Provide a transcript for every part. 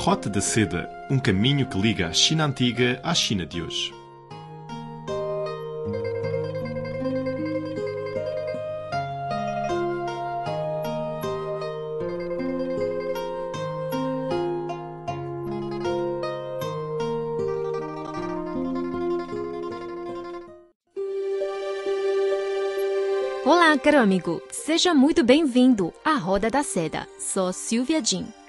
Rota da Seda, um caminho que liga a China antiga à China de hoje. Olá, caro amigo. Seja muito bem-vindo à Roda da Seda. Sou Silvia Jin.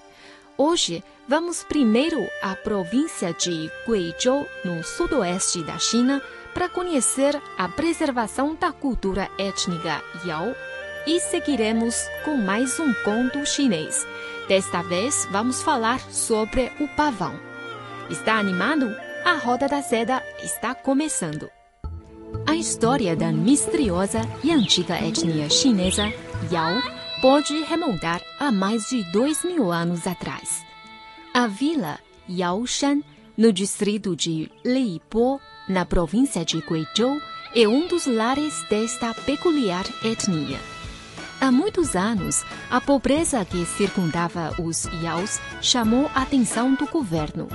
Hoje vamos primeiro à província de Guizhou, no sudoeste da China, para conhecer a preservação da cultura étnica Yao e seguiremos com mais um conto chinês. Desta vez vamos falar sobre o pavão. Está animado? A Roda da Seda está começando. A história da misteriosa e antiga etnia chinesa Yao pode remontar a mais de dois mil anos atrás. A vila Yaoshan, no distrito de Libo, na província de Guizhou, é um dos lares desta peculiar etnia. Há muitos anos, a pobreza que circundava os Yaos chamou a atenção do governo.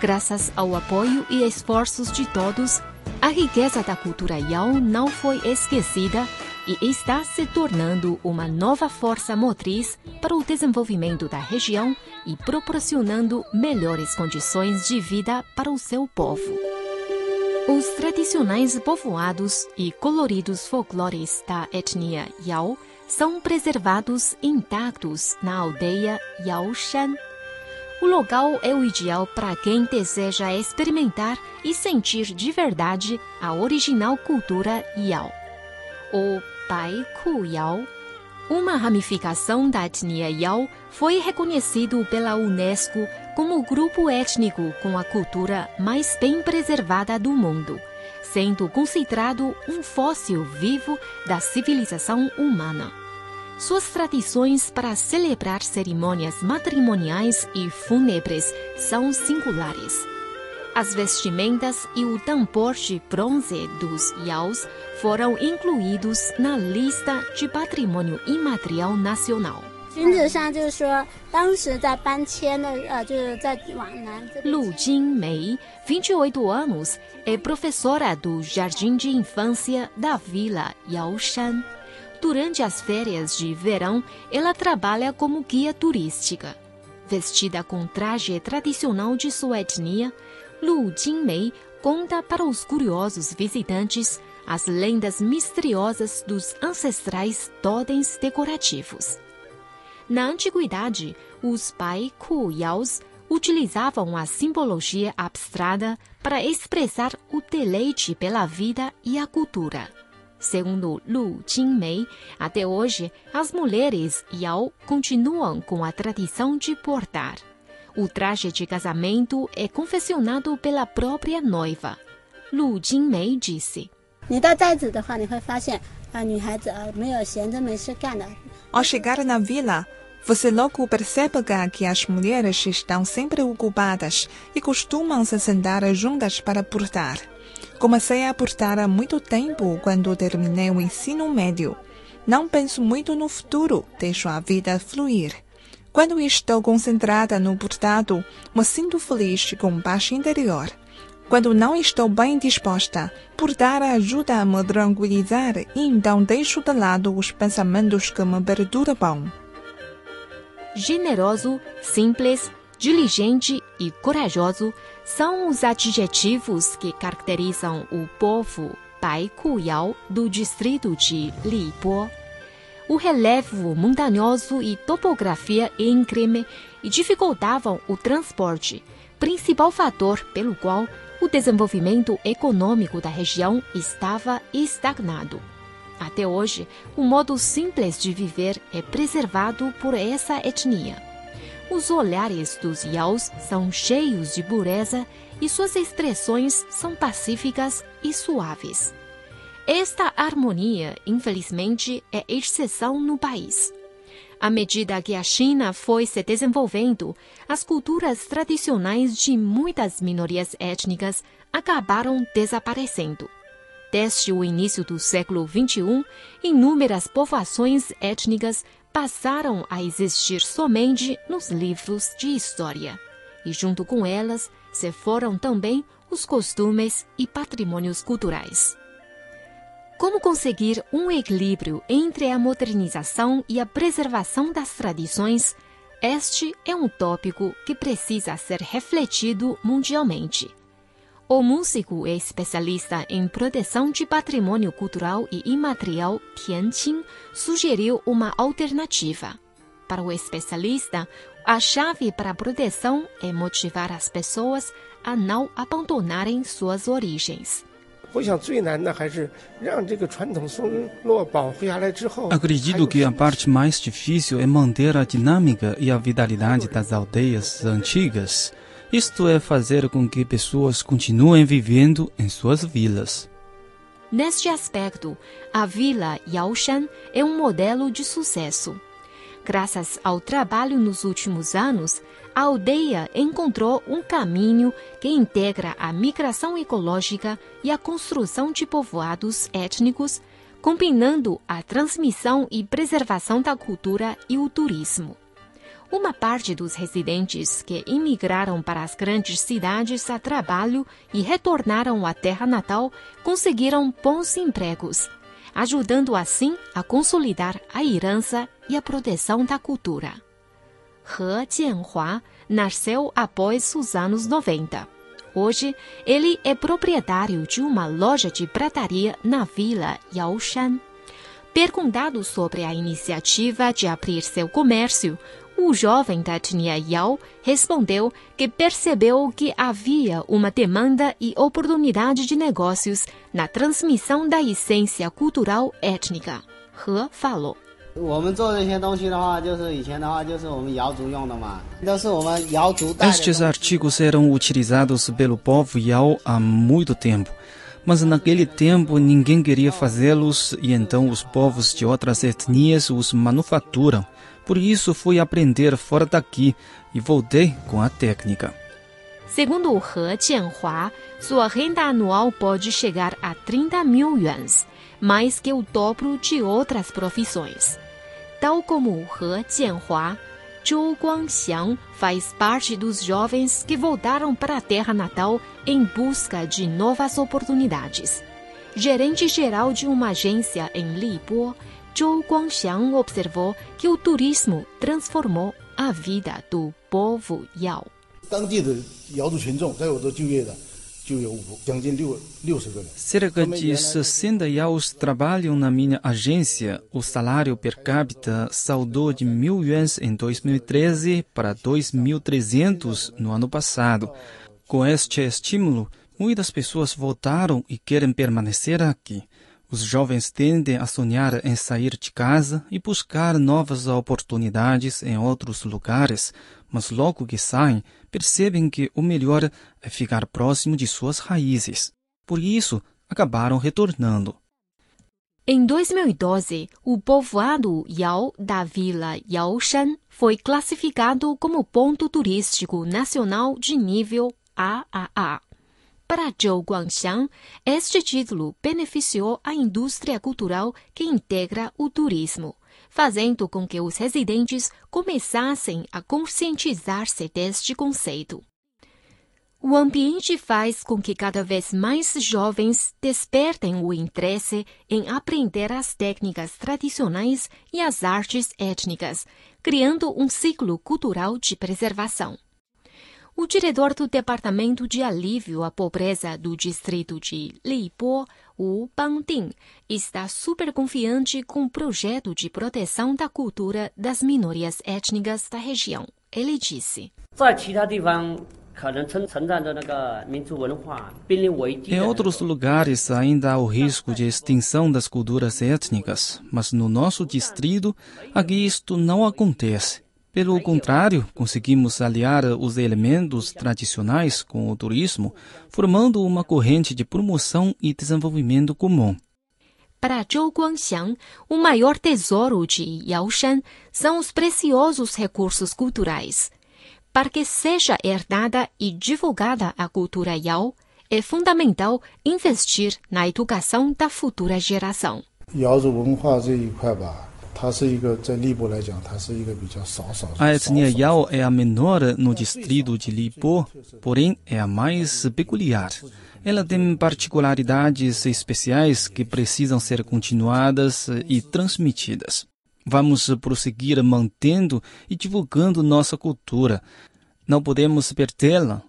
Graças ao apoio e esforços de todos, a riqueza da cultura Yao não foi esquecida e está se tornando uma nova força motriz para o desenvolvimento da região e proporcionando melhores condições de vida para o seu povo. Os tradicionais povoados e coloridos folclores da etnia Yao são preservados intactos na aldeia Yaoshan o local é o ideal para quem deseja experimentar e sentir de verdade a original cultura Yao. O Bai Ku Yao, uma ramificação da etnia Yao, foi reconhecido pela Unesco como o grupo étnico com a cultura mais bem preservada do mundo, sendo considerado um fóssil vivo da civilização humana. Suas tradições para celebrar cerimônias matrimoniais e fúnebres são singulares. As vestimentas e o tambor de bronze dos Yaos foram incluídos na lista de patrimônio imaterial nacional. Lu Jingmei, 28 anos, é professora do Jardim de Infância da Vila Yaoshan. Durante as férias de verão, ela trabalha como guia turística. Vestida com traje tradicional de sua etnia, Lu Jingmei conta para os curiosos visitantes as lendas misteriosas dos ancestrais totens decorativos. Na antiguidade, os Bai Ku Yaos utilizavam a simbologia abstrata para expressar o deleite pela vida e a cultura. Segundo Lu Jingmei, até hoje, as mulheres Yao continuam com a tradição de bordar. O traje de casamento é confeccionado pela própria noiva. Lu Jingmei disse. Ao chegar na vila, você logo percebe que as mulheres estão sempre ocupadas e costumam se sentar juntas para bordar. Comecei a portar há muito tempo quando terminei o ensino médio. Não penso muito no futuro, deixo a vida fluir. Quando estou concentrada no bordado, me sinto feliz com paz interior. Quando não estou bem disposta, bordar ajuda a me tranquilizar e então deixo de lado os pensamentos que me perturbam. Generoso, simples, diligente e corajoso são os adjetivos que caracterizam o povo Bai Yao do distrito de Libo. O relevo montanhoso e topografia íngreme dificultavam o transporte, principal fator pelo qual o desenvolvimento econômico da região estava estagnado. Até hoje, o modo simples de viver é preservado por essa etnia. Os olhares dos Yaos são cheios de pureza e suas expressões são pacíficas e suaves. Esta harmonia, infelizmente, é exceção no país. À medida que a China foi se desenvolvendo, as culturas tradicionais de muitas minorias étnicas acabaram desaparecendo. Desde o início do século XXI, inúmeras povoações étnicas passaram a existir somente nos livros de história. e junto com elas se foram também os costumes e patrimônios culturais. Como conseguir um equilíbrio entre a modernização e a preservação das tradições? Este é um tópico que precisa ser refletido mundialmente. O músico e especialista em proteção de patrimônio cultural e imaterial Tian Qing sugeriu uma alternativa. Para o especialista, a chave para a proteção é motivar as pessoas a não abandonarem suas origens. Acredito que a parte mais difícil é manter a dinâmica e a vitalidade das aldeias antigas. Isto é fazer com que pessoas continuem vivendo em suas vilas. Neste aspecto, a vila Yaoshan é um modelo de sucesso. Graças ao trabalho nos últimos anos, a aldeia encontrou um caminho que integra a migração ecológica e a construção de povoados étnicos, combinando a transmissão e preservação da cultura e o turismo. Uma parte dos residentes que imigraram para as grandes cidades a trabalho e retornaram à terra natal conseguiram bons empregos ajudando assim a consolidar a herança e a proteção da cultura. He Jianhua nasceu após os anos 90. Hoje, ele é proprietário de uma loja de prataria na vila Yaoshan. Perguntado sobre a iniciativa de abrir seu comércio, o jovem da etnia Yao respondeu que percebeu que havia uma demanda e oportunidade de negócios na transmissão da essência cultural étnica. He falou. Estes artigos eram utilizados pelo povo Yao há muito tempo. Mas naquele tempo ninguém queria fazê-los e então os povos de outras etnias os manufaturam. Por isso fui aprender fora daqui e voltei com a técnica. Segundo He Jianhua, sua renda anual pode chegar a 30 mil yuans, mais que o dobro de outras profissões. Tal como He Jianhua, Zhou Guangxiang faz parte dos jovens que voltaram para a terra natal em busca de novas oportunidades. Gerente geral de uma agência em Libo, Zhou Guangxiang observou que o turismo transformou a vida do povo Yao. Cerca de 60 Yaos trabalham na minha agência. O salário per capita saltou de mil yuans em 2013 para 2.300 no ano passado. Com este estímulo, muitas pessoas voltaram e querem permanecer aqui. Os jovens tendem a sonhar em sair de casa e buscar novas oportunidades em outros lugares, mas logo que saem, percebem que o melhor é ficar próximo de suas raízes. Por isso, acabaram retornando. Em 2012, o povoado Yao da vila Yaoshan foi classificado como ponto turístico nacional de nível AAA. Para Zhou Guangxiang, este título beneficiou a indústria cultural que integra o turismo, fazendo com que os residentes começassem a conscientizar-se deste conceito. O ambiente faz com que cada vez mais jovens despertem o interesse em aprender as técnicas tradicionais e as artes étnicas, criando um ciclo cultural de preservação. O diretor do Departamento de Alívio à Pobreza do distrito de Libo, Wu Bangding, está super confiante com o projeto de proteção da cultura das minorias étnicas da região. Ele disse. Em outros lugares ainda há o risco de extinção das culturas étnicas, mas no nosso distrito aqui isto não acontece. Pelo contrário, conseguimos aliar os elementos tradicionais com o turismo, formando uma corrente de promoção e desenvolvimento comum. Para Zhou Guangxiang, o maior tesouro de Yaoshan são os preciosos recursos culturais. Para que seja herdada e divulgada a cultura Yao, é fundamental investir na educação da futura geração. 瑶族文化这一块吧。 A etnia Yao é a menor no distrito de Lipo, porém é a mais peculiar. Ela tem particularidades especiais que precisam ser continuadas e transmitidas. Vamos prosseguir mantendo e divulgando nossa cultura. Não podemos perdê-la.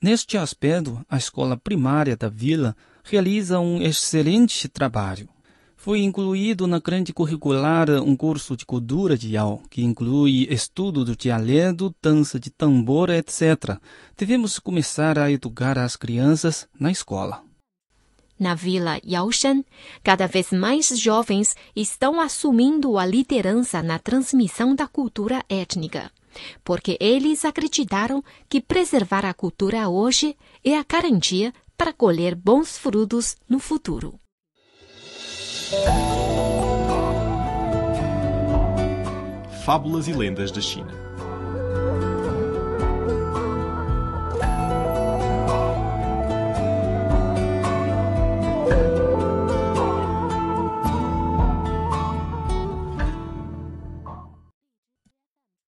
Neste aspecto, a escola primária da vila realiza um excelente trabalho. Foi incluído na grande curricular um curso de cultura de Yao, que inclui estudo do dialeto, dança de tambor, etc. Devemos começar a educar as crianças na escola. Na vila Yaoshan, cada vez mais jovens estão assumindo a liderança na transmissão da cultura étnica, porque eles acreditaram que preservar a cultura hoje é a garantia para colher bons frutos no futuro. Fábulas e lendas da China.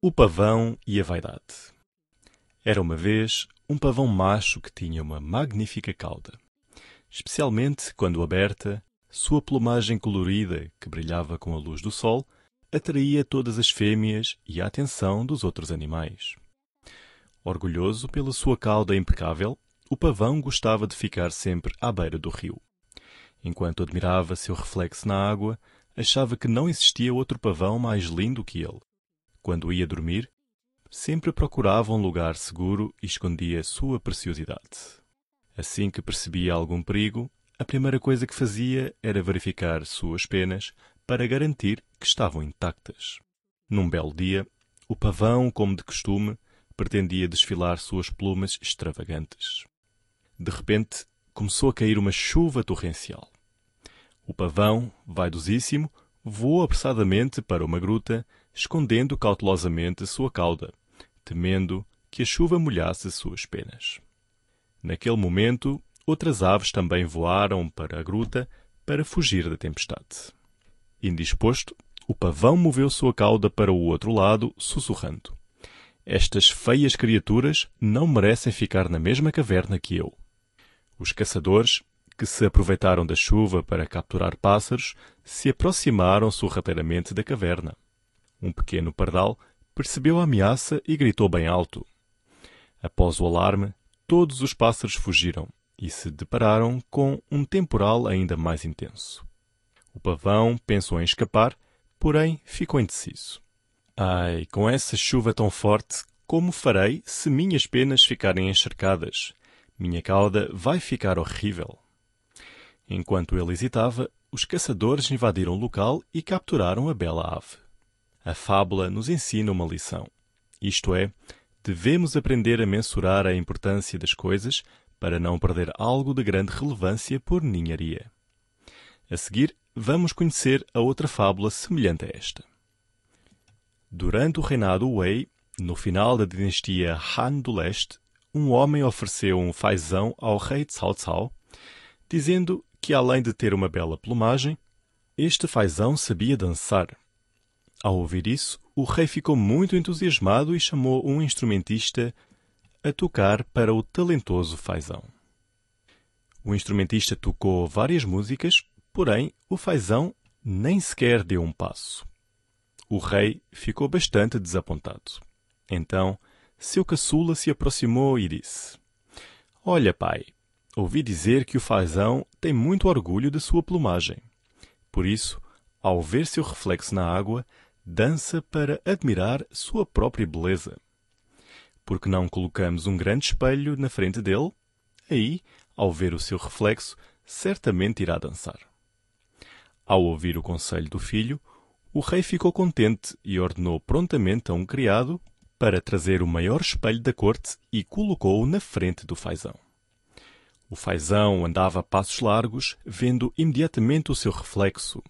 O pavão e a vaidade. Era uma vez um pavão macho que tinha uma magnífica cauda. Especialmente quando aberta, sua plumagem colorida, que brilhava com a luz do sol, atraía todas as fêmeas e a atenção dos outros animais. Orgulhoso pela sua cauda impecável, o pavão gostava de ficar sempre à beira do rio. Enquanto admirava seu reflexo na água, achava que não existia outro pavão mais lindo que ele. Quando ia dormir, sempre procurava um lugar seguro e escondia sua preciosidade. Assim que percebia algum perigo, a primeira coisa que fazia era verificar suas penas para garantir que estavam intactas. Num belo dia, o pavão, como de costume, pretendia desfilar suas plumas extravagantes. De repente, começou a cair uma chuva torrencial. O pavão, vaidosíssimo, voou apressadamente para uma gruta, escondendo cautelosamente sua cauda, temendo que a chuva molhasse suas penas. Naquele momento, outras aves também voaram para a gruta para fugir da tempestade. Indisposto, o pavão moveu sua cauda para o outro lado, sussurrando: Estas feias criaturas não merecem ficar na mesma caverna que eu. Os caçadores, que se aproveitaram da chuva para capturar pássaros, se aproximaram sorrateiramente da caverna. Um pequeno pardal percebeu a ameaça e gritou bem alto. Após o alarme, todos os pássaros fugiram e se depararam com um temporal ainda mais intenso. O pavão pensou em escapar, porém ficou indeciso. Ai, com essa chuva tão forte, como farei se minhas penas ficarem encharcadas? Minha cauda vai ficar horrível. Enquanto ele hesitava, os caçadores invadiram o local e capturaram a bela ave. A fábula nos ensina uma lição. Isto é, devemos aprender a mensurar a importância das coisas para não perder algo de grande relevância por ninharia. A seguir, vamos conhecer a outra fábula semelhante a esta. Durante o reinado Wei, no final da dinastia Han do Leste, um homem ofereceu um fazão ao rei Cao Cao, dizendo que além de ter uma bela plumagem, este fazão sabia dançar. Ao ouvir isso, o rei ficou muito entusiasmado e chamou um instrumentista a tocar para o talentoso Faisão. O instrumentista tocou várias músicas, porém o Faisão nem sequer deu um passo. O rei ficou bastante desapontado. Então, seu caçula se aproximou e disse: Olha, pai, ouvi dizer que o Fazão tem muito orgulho de sua plumagem. Por isso, ao ver seu reflexo na água, dança para admirar sua própria beleza porque não colocamos um grande espelho na frente dele? Aí, ao ver o seu reflexo, certamente irá dançar. Ao ouvir o conselho do filho, o rei ficou contente e ordenou prontamente a um criado para trazer o maior espelho da corte e colocou-o na frente do fazão. O fazão andava a passos largos, vendo imediatamente o seu reflexo.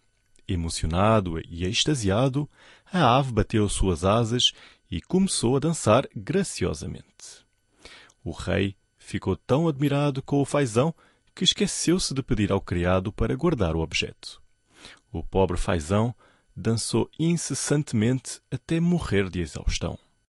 Emocionado e extasiado, a ave bateu suas asas e começou a dançar graciosamente. O rei ficou tão admirado com o fazão que esqueceu-se de pedir ao criado para guardar o objeto. O pobre fazão dançou incessantemente até morrer de exaustão.